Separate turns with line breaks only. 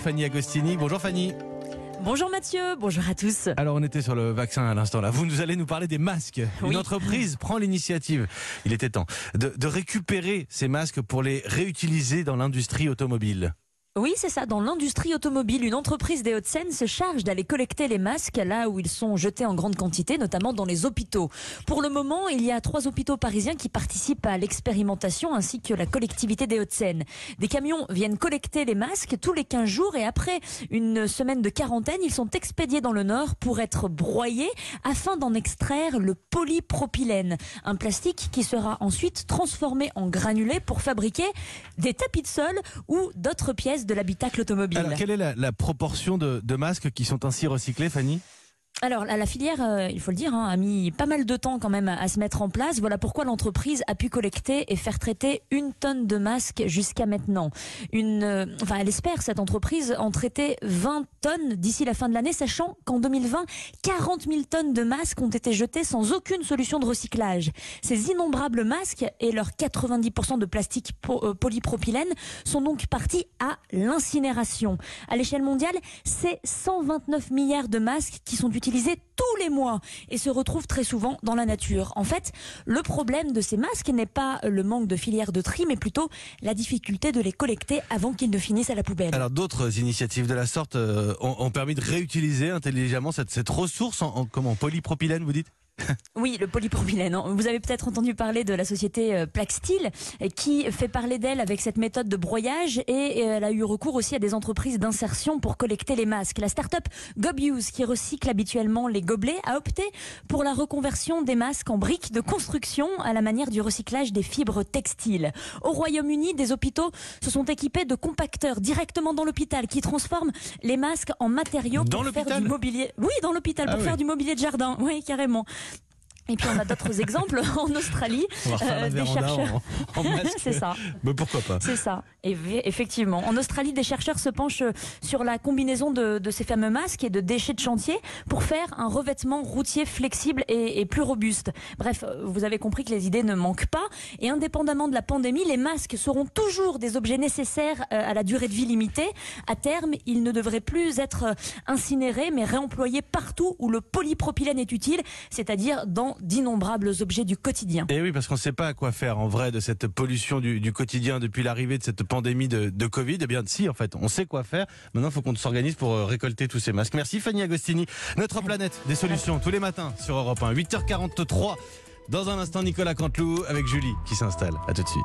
Fanny Agostini. Bonjour Fanny.
Bonjour Mathieu, bonjour à tous.
Alors on était sur le vaccin à l'instant là. Vous nous allez nous parler des masques. Une entreprise prend l'initiative, il était temps, de, de récupérer ces masques pour les réutiliser dans l'industrie automobile.
Oui, c'est ça. Dans l'industrie automobile, une entreprise des Hauts-de-Seine se charge d'aller collecter les masques là où ils sont jetés en grande quantité, notamment dans les hôpitaux. Pour le moment, il y a trois hôpitaux parisiens qui participent à l'expérimentation ainsi que la collectivité des Hauts-de-Seine. Des camions viennent collecter les masques tous les 15 jours et après une semaine de quarantaine, ils sont expédiés dans le Nord pour être broyés afin d'en extraire le polypropylène, un plastique qui sera ensuite transformé en granulés pour fabriquer des tapis de sol ou d'autres pièces de automobile.
Alors quelle est la, proportion de masques qui sont ainsi recyclés, Fanny?
Alors, la, filière, euh, il faut le dire, hein, a mis pas mal de temps quand même à, se mettre en place. Voilà pourquoi l'entreprise a pu collecter et faire traiter une tonne de masques jusqu'à maintenant. Une, euh, enfin, elle espère cette entreprise en traiter 20 tonnes d'ici la fin de l'année, sachant qu'en 2020, 40 000 tonnes de masques ont été jetées sans aucune solution de recyclage. Ces innombrables masques et leurs 90% de plastique euh, polypropylène sont donc partis à l'incinération. À l'échelle mondiale, c'est 129 milliards de masques qui sont utilisés tous les mois et se retrouvent très souvent dans la nature. En fait, le problème de ces masques n'est pas le manque de filières de tri, mais plutôt la difficulté de les collecter avant qu'ils ne finissent à la poubelle.
Alors d'autres initiatives de la sorte euh, ont, permis de réutiliser intelligemment cette, ressource en, polypropylène, vous dites?
Oui, le polypropylène. hein. Vous avez peut-être entendu parler de la société euh, Plaxtil euh, qui fait parler d'elle avec cette méthode de broyage et elle a eu recours aussi à des entreprises d'insertion pour collecter les masques. La start-up Gobuse qui recycle habituellement les gobelets a opté pour la reconversion des masques en briques de construction à la manière du recyclage des fibres textiles. Au Royaume-Uni, des hôpitaux se sont équipés de compacteurs directement dans l'hôpital qui transforment les masques en matériaux
Dans
pour faire du mobilier. Oui, dans l'hôpital
Ah
pour
oui.
faire du mobilier de jardin. Oui, carrément. Et puis on a d'autres exemples en Australie. Euh, des chercheurs. C'est ça.
Mais pourquoi pas
C'est ça. Et effectivement, en Australie, des chercheurs se penchent sur la combinaison de, de ces fameux masques et de déchets de chantier pour faire un revêtement routier flexible et, et plus robuste. Bref, euh, vous avez compris que les idées ne manquent pas. Et indépendamment de la pandémie, les masques seront toujours des objets nécessaires euh, à la durée de vie limitée. À terme, ils ne devraient plus être euh, incinérés, mais réemployés partout où le polypropylène est utile, c'est-à-dire dans d'innombrables objets du quotidien.
Et oui, parce qu'on ne sait pas à quoi faire en vrai de cette pollution du, du quotidien depuis l'arrivée de cette pandémie de, de Covid. Eh bien, si, en fait, on sait quoi faire. Maintenant, il faut qu'on s'organise pour euh, récolter tous ces masques. Merci Fanny Agostini. Notre planète des solutions tous les matins sur Europe 1, 8h43. Dans un instant, Nicolas Canteloup avec Julie qui s'installe. À tout de suite.